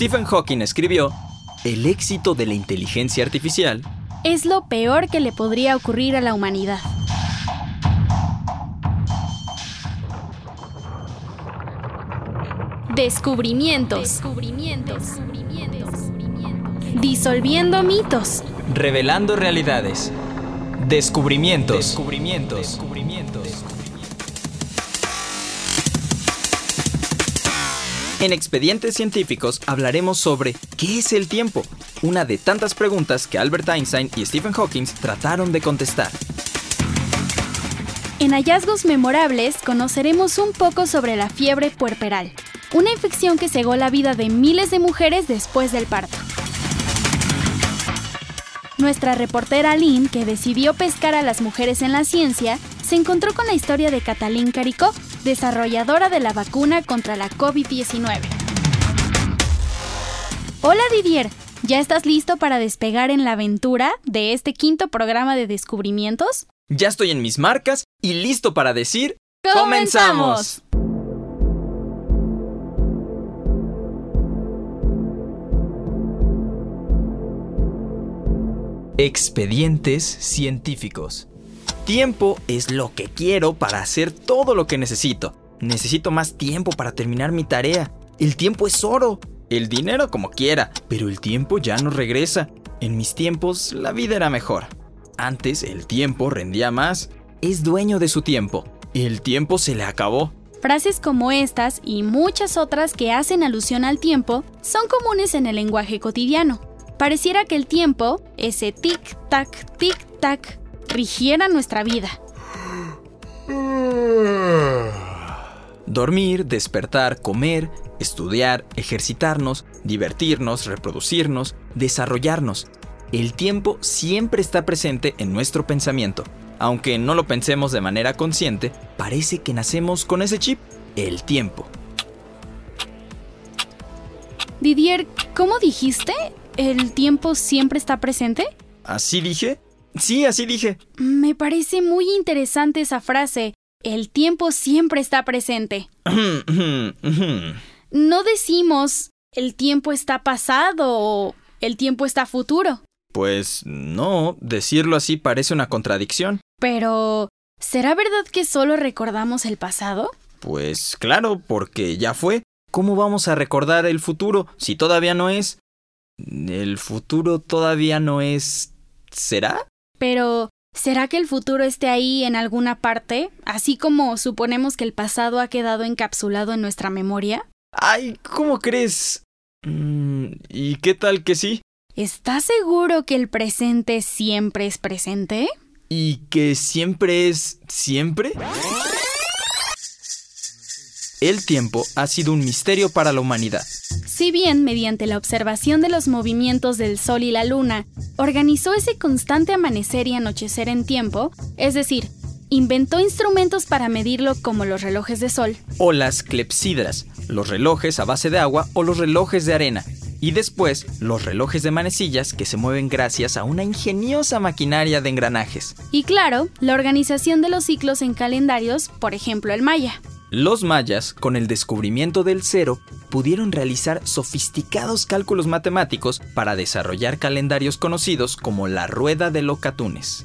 Stephen Hawking escribió, el éxito de la inteligencia artificial es lo peor que le podría ocurrir a la humanidad. Descubrimientos. Disolviendo mitos. Revelando realidades. Descubrimientos. Descubrimientos. En Expedientes Científicos hablaremos sobre ¿qué es el tiempo? Una de tantas preguntas que Albert Einstein y Stephen Hawking trataron de contestar. En hallazgos memorables conoceremos un poco sobre la fiebre puerperal, una infección que cegó la vida de miles de mujeres después del parto. Nuestra reportera Lynn, que decidió pescar a las mujeres en la ciencia, se encontró con la historia de Catalín Caricó, desarrolladora de la vacuna contra la COVID-19. Hola Didier, ¿ya estás listo para despegar en la aventura de este quinto programa de descubrimientos? Ya estoy en mis marcas y listo para decir ¡Comenzamos! Expedientes científicos. Tiempo es lo que quiero para hacer todo lo que necesito. Necesito más tiempo para terminar mi tarea. El tiempo es oro. El dinero como quiera, pero el tiempo ya no regresa. En mis tiempos la vida era mejor. Antes el tiempo rendía más. Es dueño de su tiempo. El tiempo se le acabó. Frases como estas y muchas otras que hacen alusión al tiempo son comunes en el lenguaje cotidiano. Pareciera que el tiempo, ese tic-tac, tic-tac, rigiera nuestra vida. Dormir, despertar, comer, estudiar, ejercitarnos, divertirnos, reproducirnos, desarrollarnos. El tiempo siempre está presente en nuestro pensamiento. Aunque no lo pensemos de manera consciente, parece que nacemos con ese chip, el tiempo. Didier, ¿cómo dijiste? ¿El tiempo siempre está presente? ¿Así dije? Sí, así dije. Me parece muy interesante esa frase. El tiempo siempre está presente. no decimos el tiempo está pasado o el tiempo está futuro. Pues no, decirlo así parece una contradicción. Pero, ¿será verdad que solo recordamos el pasado? Pues claro, porque ya fue. ¿Cómo vamos a recordar el futuro si todavía no es? ¿El futuro todavía no es... ¿Será? Pero, ¿será que el futuro esté ahí en alguna parte, así como suponemos que el pasado ha quedado encapsulado en nuestra memoria? Ay, ¿cómo crees? Mm, ¿Y qué tal que sí? ¿Estás seguro que el presente siempre es presente? ¿Y que siempre es siempre? El tiempo ha sido un misterio para la humanidad. Si bien, mediante la observación de los movimientos del Sol y la Luna, organizó ese constante amanecer y anochecer en tiempo, es decir, inventó instrumentos para medirlo como los relojes de sol. O las clepsidras, los relojes a base de agua o los relojes de arena. Y después, los relojes de manecillas que se mueven gracias a una ingeniosa maquinaria de engranajes. Y claro, la organización de los ciclos en calendarios, por ejemplo el maya. Los mayas, con el descubrimiento del cero, pudieron realizar sofisticados cálculos matemáticos para desarrollar calendarios conocidos como la rueda de locatunes.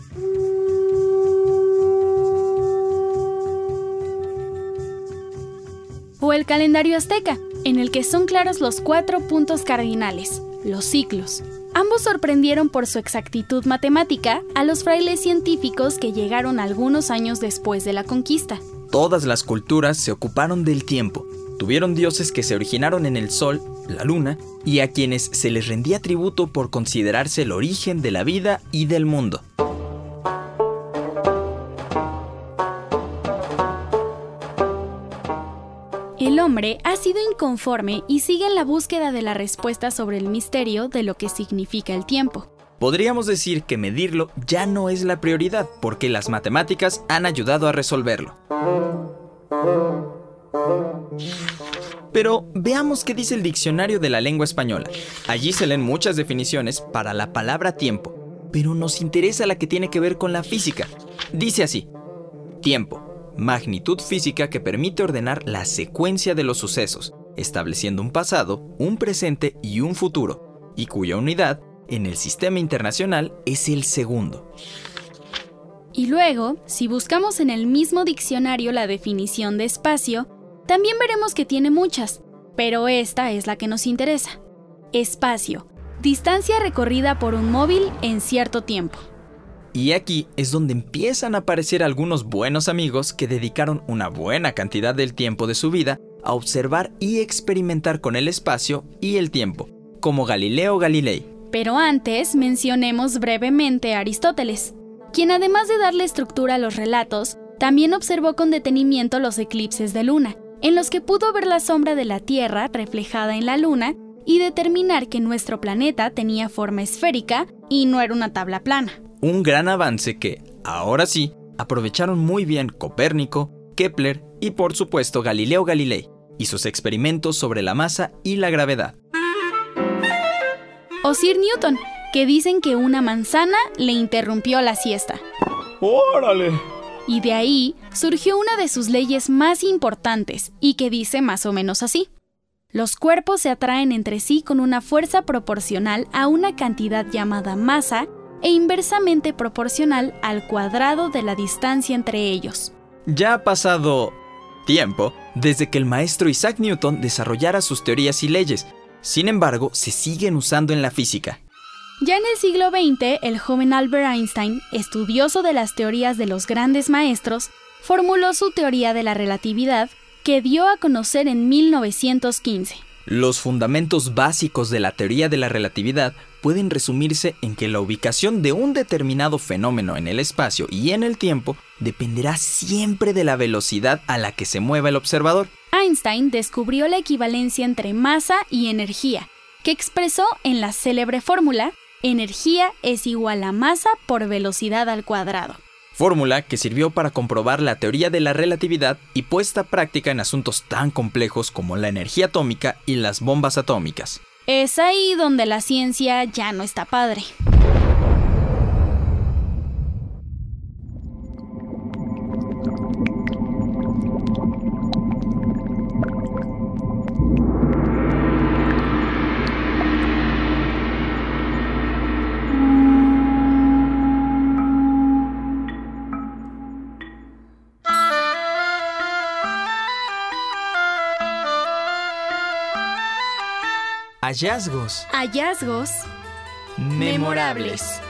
O el calendario azteca, en el que son claros los cuatro puntos cardinales, los ciclos. Ambos sorprendieron por su exactitud matemática a los frailes científicos que llegaron algunos años después de la conquista. Todas las culturas se ocuparon del tiempo. Tuvieron dioses que se originaron en el sol, la luna, y a quienes se les rendía tributo por considerarse el origen de la vida y del mundo. El hombre ha sido inconforme y sigue en la búsqueda de la respuesta sobre el misterio de lo que significa el tiempo. Podríamos decir que medirlo ya no es la prioridad porque las matemáticas han ayudado a resolverlo. Pero veamos qué dice el diccionario de la lengua española. Allí se leen muchas definiciones para la palabra tiempo, pero nos interesa la que tiene que ver con la física. Dice así, tiempo, magnitud física que permite ordenar la secuencia de los sucesos, estableciendo un pasado, un presente y un futuro, y cuya unidad en el sistema internacional es el segundo. Y luego, si buscamos en el mismo diccionario la definición de espacio, también veremos que tiene muchas, pero esta es la que nos interesa. Espacio, distancia recorrida por un móvil en cierto tiempo. Y aquí es donde empiezan a aparecer algunos buenos amigos que dedicaron una buena cantidad del tiempo de su vida a observar y experimentar con el espacio y el tiempo, como Galileo Galilei. Pero antes mencionemos brevemente a Aristóteles, quien además de darle estructura a los relatos, también observó con detenimiento los eclipses de luna, en los que pudo ver la sombra de la Tierra reflejada en la luna y determinar que nuestro planeta tenía forma esférica y no era una tabla plana. Un gran avance que, ahora sí, aprovecharon muy bien Copérnico, Kepler y por supuesto Galileo Galilei y sus experimentos sobre la masa y la gravedad. O Sir Newton, que dicen que una manzana le interrumpió la siesta. ¡Órale! Y de ahí surgió una de sus leyes más importantes y que dice más o menos así. Los cuerpos se atraen entre sí con una fuerza proporcional a una cantidad llamada masa e inversamente proporcional al cuadrado de la distancia entre ellos. Ya ha pasado tiempo desde que el maestro Isaac Newton desarrollara sus teorías y leyes, sin embargo, se siguen usando en la física. Ya en el siglo XX, el joven Albert Einstein, estudioso de las teorías de los grandes maestros, formuló su teoría de la relatividad que dio a conocer en 1915. Los fundamentos básicos de la teoría de la relatividad pueden resumirse en que la ubicación de un determinado fenómeno en el espacio y en el tiempo dependerá siempre de la velocidad a la que se mueva el observador. Einstein descubrió la equivalencia entre masa y energía, que expresó en la célebre fórmula energía es igual a masa por velocidad al cuadrado fórmula que sirvió para comprobar la teoría de la relatividad y puesta a práctica en asuntos tan complejos como la energía atómica y las bombas atómicas. Es ahí donde la ciencia ya no está padre. Hallazgos. Hallazgos. Memorables.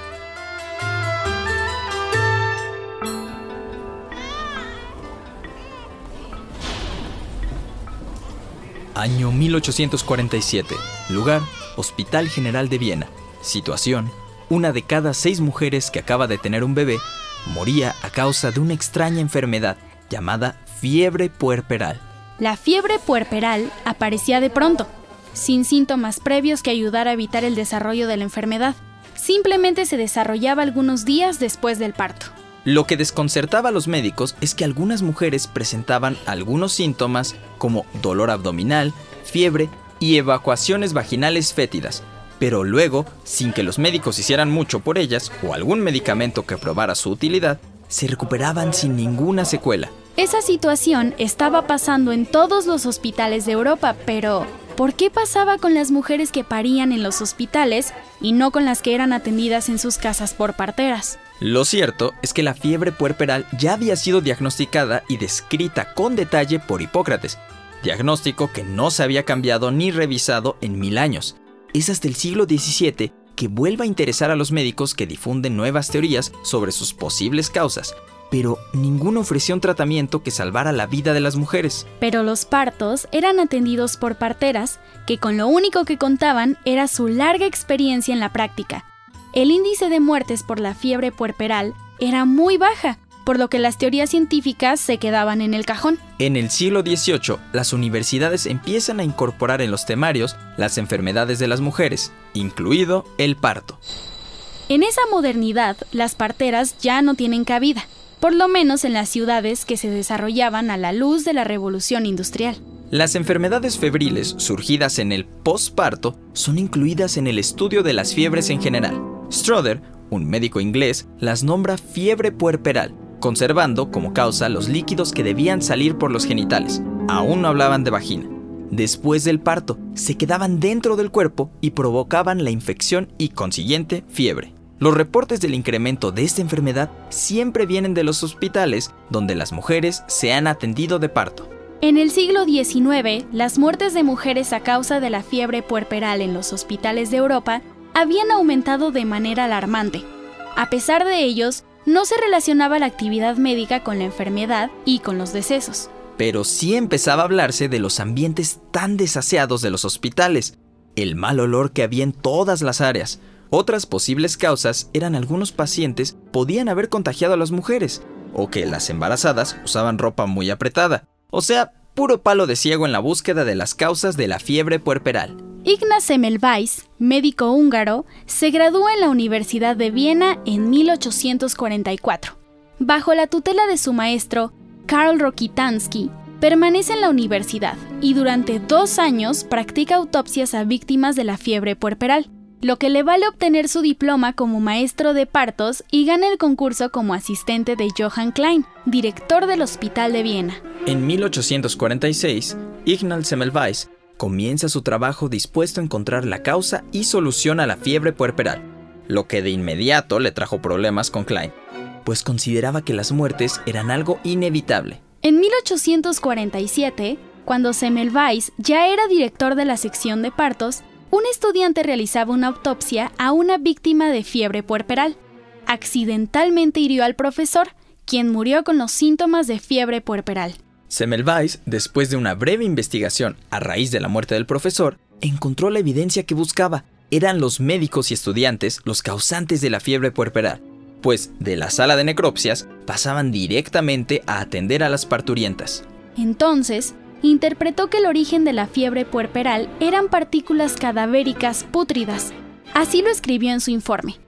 Año 1847. Lugar, Hospital General de Viena. Situación, una de cada seis mujeres que acaba de tener un bebé moría a causa de una extraña enfermedad llamada fiebre puerperal. La fiebre puerperal aparecía de pronto, sin síntomas previos que ayudara a evitar el desarrollo de la enfermedad. Simplemente se desarrollaba algunos días después del parto. Lo que desconcertaba a los médicos es que algunas mujeres presentaban algunos síntomas como dolor abdominal, fiebre y evacuaciones vaginales fétidas, pero luego, sin que los médicos hicieran mucho por ellas o algún medicamento que probara su utilidad, se recuperaban sin ninguna secuela. Esa situación estaba pasando en todos los hospitales de Europa, pero ¿Por qué pasaba con las mujeres que parían en los hospitales y no con las que eran atendidas en sus casas por parteras? Lo cierto es que la fiebre puerperal ya había sido diagnosticada y descrita con detalle por Hipócrates, diagnóstico que no se había cambiado ni revisado en mil años. Es hasta el siglo XVII que vuelve a interesar a los médicos que difunden nuevas teorías sobre sus posibles causas, pero ninguno ofreció un tratamiento que salvara la vida de las mujeres. Pero los partos eran atendidos por parteras que con lo único que contaban era su larga experiencia en la práctica. El índice de muertes por la fiebre puerperal era muy baja, por lo que las teorías científicas se quedaban en el cajón. En el siglo XVIII, las universidades empiezan a incorporar en los temarios las enfermedades de las mujeres, incluido el parto. En esa modernidad, las parteras ya no tienen cabida por lo menos en las ciudades que se desarrollaban a la luz de la revolución industrial. Las enfermedades febriles surgidas en el postparto son incluidas en el estudio de las fiebres en general. Stroder, un médico inglés, las nombra fiebre puerperal, conservando como causa los líquidos que debían salir por los genitales. Aún no hablaban de vagina. después del parto, se quedaban dentro del cuerpo y provocaban la infección y consiguiente fiebre. Los reportes del incremento de esta enfermedad siempre vienen de los hospitales donde las mujeres se han atendido de parto. En el siglo XIX, las muertes de mujeres a causa de la fiebre puerperal en los hospitales de Europa habían aumentado de manera alarmante. A pesar de ellos, no se relacionaba la actividad médica con la enfermedad y con los decesos. Pero sí empezaba a hablarse de los ambientes tan desaseados de los hospitales, el mal olor que había en todas las áreas. Otras posibles causas eran algunos pacientes podían haber contagiado a las mujeres, o que las embarazadas usaban ropa muy apretada, o sea, puro palo de ciego en la búsqueda de las causas de la fiebre puerperal. Ignaz Semmelweis, médico húngaro, se graduó en la Universidad de Viena en 1844. Bajo la tutela de su maestro, Karl Rokitansky, permanece en la universidad y durante dos años practica autopsias a víctimas de la fiebre puerperal lo que le vale obtener su diploma como maestro de partos y gana el concurso como asistente de Johann Klein, director del Hospital de Viena. En 1846, Ignaz Semmelweis comienza su trabajo dispuesto a encontrar la causa y solución a la fiebre puerperal, lo que de inmediato le trajo problemas con Klein, pues consideraba que las muertes eran algo inevitable. En 1847, cuando Semmelweis ya era director de la sección de partos, un estudiante realizaba una autopsia a una víctima de fiebre puerperal. Accidentalmente hirió al profesor, quien murió con los síntomas de fiebre puerperal. Semmelweis, después de una breve investigación a raíz de la muerte del profesor, encontró la evidencia que buscaba. Eran los médicos y estudiantes los causantes de la fiebre puerperal, pues de la sala de necropsias pasaban directamente a atender a las parturientas. Entonces, interpretó que el origen de la fiebre puerperal eran partículas cadavéricas pútridas. Así lo escribió en su informe,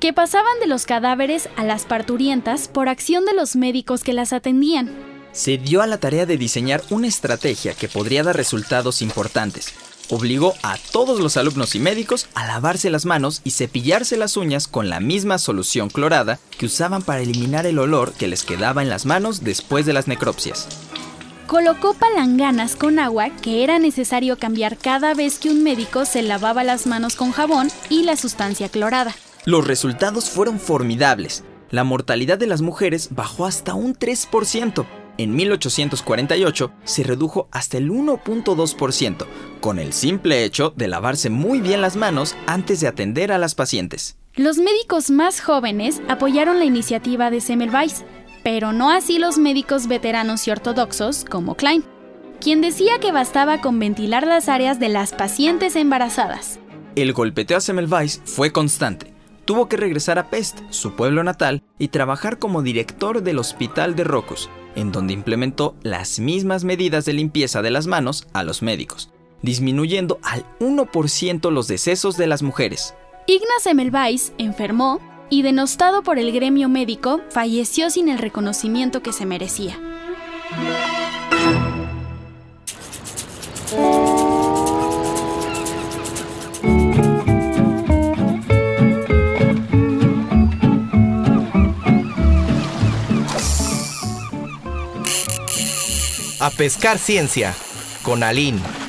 que pasaban de los cadáveres a las parturientas por acción de los médicos que las atendían. Se dio a la tarea de diseñar una estrategia que podría dar resultados importantes. Obligó a todos los alumnos y médicos a lavarse las manos y cepillarse las uñas con la misma solución clorada que usaban para eliminar el olor que les quedaba en las manos después de las necropsias colocó palanganas con agua que era necesario cambiar cada vez que un médico se lavaba las manos con jabón y la sustancia clorada. Los resultados fueron formidables. La mortalidad de las mujeres bajó hasta un 3%. En 1848 se redujo hasta el 1.2%, con el simple hecho de lavarse muy bien las manos antes de atender a las pacientes. Los médicos más jóvenes apoyaron la iniciativa de Semmelweis, pero no así los médicos veteranos y ortodoxos como Klein, quien decía que bastaba con ventilar las áreas de las pacientes embarazadas. El golpeteo a Semmelweis fue constante. Tuvo que regresar a Pest, su pueblo natal, y trabajar como director del hospital de Rocus, en donde implementó las mismas medidas de limpieza de las manos a los médicos, disminuyendo al 1% los decesos de las mujeres. Ignaz Semmelweis enfermó y denostado por el gremio médico, falleció sin el reconocimiento que se merecía. A pescar ciencia con Aline.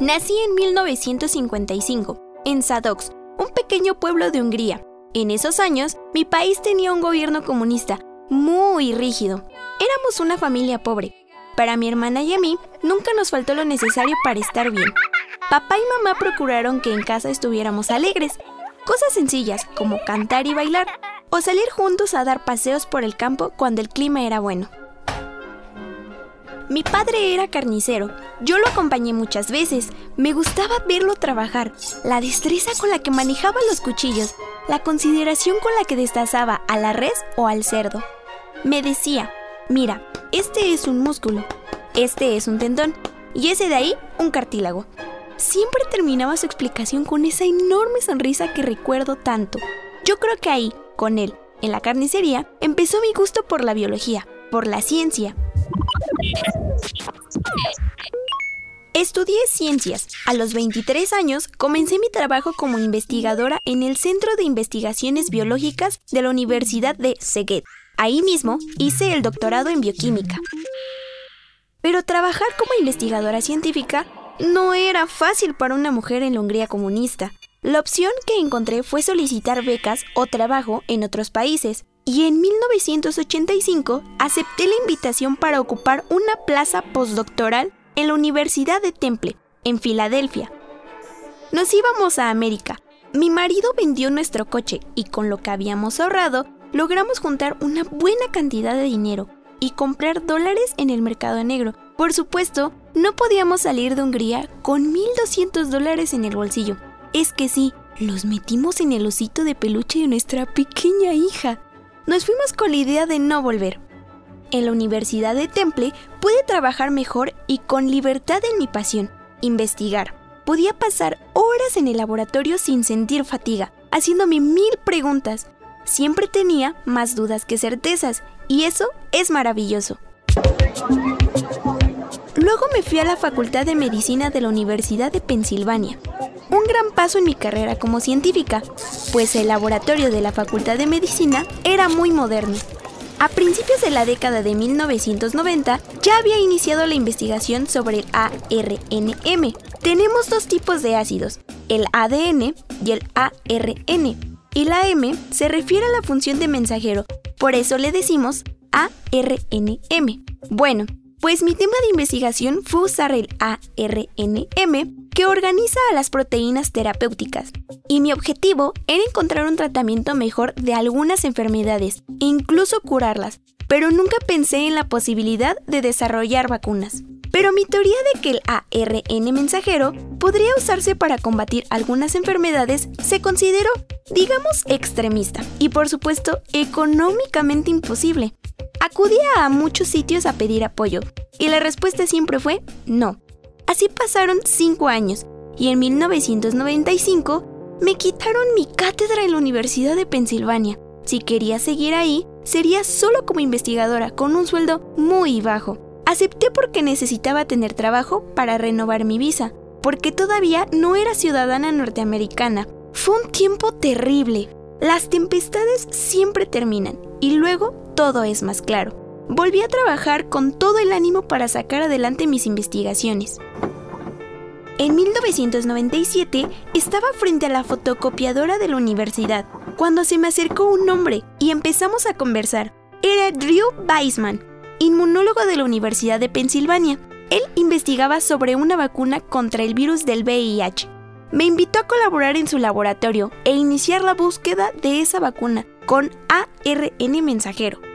Nací en 1955, en Sadox, un pequeño pueblo de Hungría. En esos años, mi país tenía un gobierno comunista muy rígido. Éramos una familia pobre. Para mi hermana y a mí, nunca nos faltó lo necesario para estar bien. Papá y mamá procuraron que en casa estuviéramos alegres. Cosas sencillas como cantar y bailar, o salir juntos a dar paseos por el campo cuando el clima era bueno. Mi padre era carnicero. Yo lo acompañé muchas veces. Me gustaba verlo trabajar. La destreza con la que manejaba los cuchillos. La consideración con la que destazaba a la res o al cerdo. Me decía, mira, este es un músculo, este es un tendón y ese de ahí un cartílago. Siempre terminaba su explicación con esa enorme sonrisa que recuerdo tanto. Yo creo que ahí, con él, en la carnicería, empezó mi gusto por la biología, por la ciencia, Estudié ciencias. A los 23 años comencé mi trabajo como investigadora en el Centro de Investigaciones Biológicas de la Universidad de Szeged. Ahí mismo hice el doctorado en bioquímica. Pero trabajar como investigadora científica no era fácil para una mujer en la Hungría comunista. La opción que encontré fue solicitar becas o trabajo en otros países, y en 1985 acepté la invitación para ocupar una plaza postdoctoral en la Universidad de Temple, en Filadelfia. Nos íbamos a América. Mi marido vendió nuestro coche y con lo que habíamos ahorrado, logramos juntar una buena cantidad de dinero y comprar dólares en el mercado negro. Por supuesto, no podíamos salir de Hungría con 1.200 dólares en el bolsillo. Es que sí, los metimos en el osito de peluche de nuestra pequeña hija. Nos fuimos con la idea de no volver, en la Universidad de Temple pude trabajar mejor y con libertad en mi pasión, investigar. Podía pasar horas en el laboratorio sin sentir fatiga, haciéndome mil preguntas. Siempre tenía más dudas que certezas, y eso es maravilloso. Luego me fui a la Facultad de Medicina de la Universidad de Pensilvania. Un gran paso en mi carrera como científica, pues el laboratorio de la Facultad de Medicina era muy moderno a principios de la década de 1990 ya había iniciado la investigación sobre el ARNM. Tenemos dos tipos de ácidos, el ADN y el ARN. Y la M se refiere a la función de mensajero, por eso le decimos ARNM. Bueno, pues mi tema de investigación fue usar el ARNM que organiza a las proteínas terapéuticas, y mi objetivo era encontrar un tratamiento mejor de algunas enfermedades incluso curarlas, pero nunca pensé en la posibilidad de desarrollar vacunas. Pero mi teoría de que el ARN mensajero podría usarse para combatir algunas enfermedades se consideró, digamos, extremista y por supuesto económicamente imposible. Acudía a muchos sitios a pedir apoyo y la respuesta siempre fue no. Así pasaron cinco años y en 1995 me quitaron mi cátedra en la Universidad de Pensilvania. Si quería seguir ahí, sería solo como investigadora con un sueldo muy bajo. Acepté porque necesitaba tener trabajo para renovar mi visa, porque todavía no era ciudadana norteamericana. Fue un tiempo terrible. Las tempestades siempre terminan y luego todo es más claro. Volví a trabajar con todo el ánimo para sacar adelante mis investigaciones. En 1997 estaba frente a la fotocopiadora de la universidad cuando se me acercó un hombre y empezamos a conversar. Era Drew Weissman, inmunólogo de la Universidad de Pensilvania. Él investigaba sobre una vacuna contra el virus del VIH. Me invitó a colaborar en su laboratorio e iniciar la búsqueda de esa vacuna con ARN mensajero.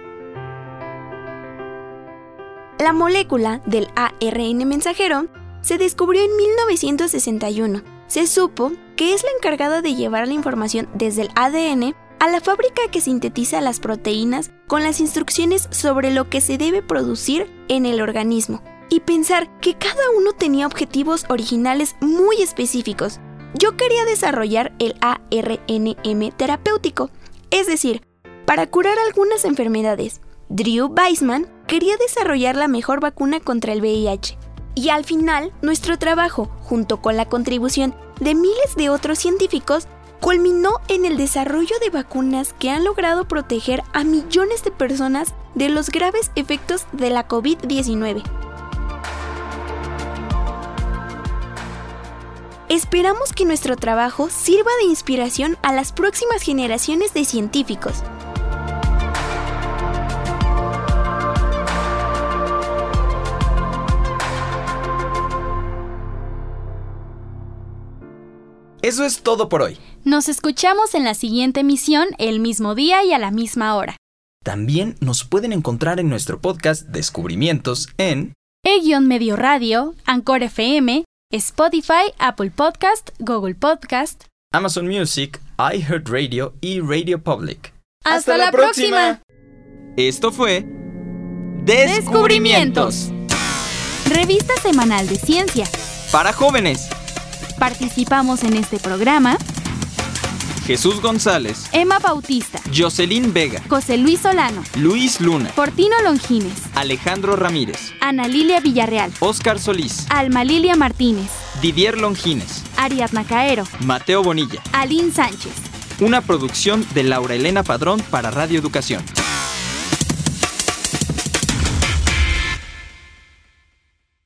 La molécula del ARN mensajero se descubrió en 1961. Se supo que es la encargada de llevar la información desde el ADN a la fábrica que sintetiza las proteínas con las instrucciones sobre lo que se debe producir en el organismo. Y pensar que cada uno tenía objetivos originales muy específicos. Yo quería desarrollar el ARNM terapéutico, es decir, para curar algunas enfermedades. Drew Weissman quería desarrollar la mejor vacuna contra el VIH. Y al final, nuestro trabajo, junto con la contribución de miles de otros científicos, culminó en el desarrollo de vacunas que han logrado proteger a millones de personas de los graves efectos de la COVID-19. Esperamos que nuestro trabajo sirva de inspiración a las próximas generaciones de científicos Eso es todo por hoy. Nos escuchamos en la siguiente emisión el mismo día y a la misma hora. También nos pueden encontrar en nuestro podcast Descubrimientos en E-Medio Radio, Anchor FM, Spotify, Apple Podcast, Google Podcast, Amazon Music, iHeartRadio y Radio Public. ¡Hasta, la, próxima! Esto fue Descubrimientos. Revista semanal de ciencia. Para jóvenes. Participamos en este programa. Jesús González, Emma Bautista, Jocelyn Vega, José Luis Solano, Luis Luna, Portino Longines, Alejandro Ramírez, Ana Lilia Villarreal, Oscar Solís, Alma Lilia Martínez, Didier Longines, Ariadna Caero, Mateo Bonilla. Aline Sánchez. Una producción de Laura Elena Padrón para Radio Educación.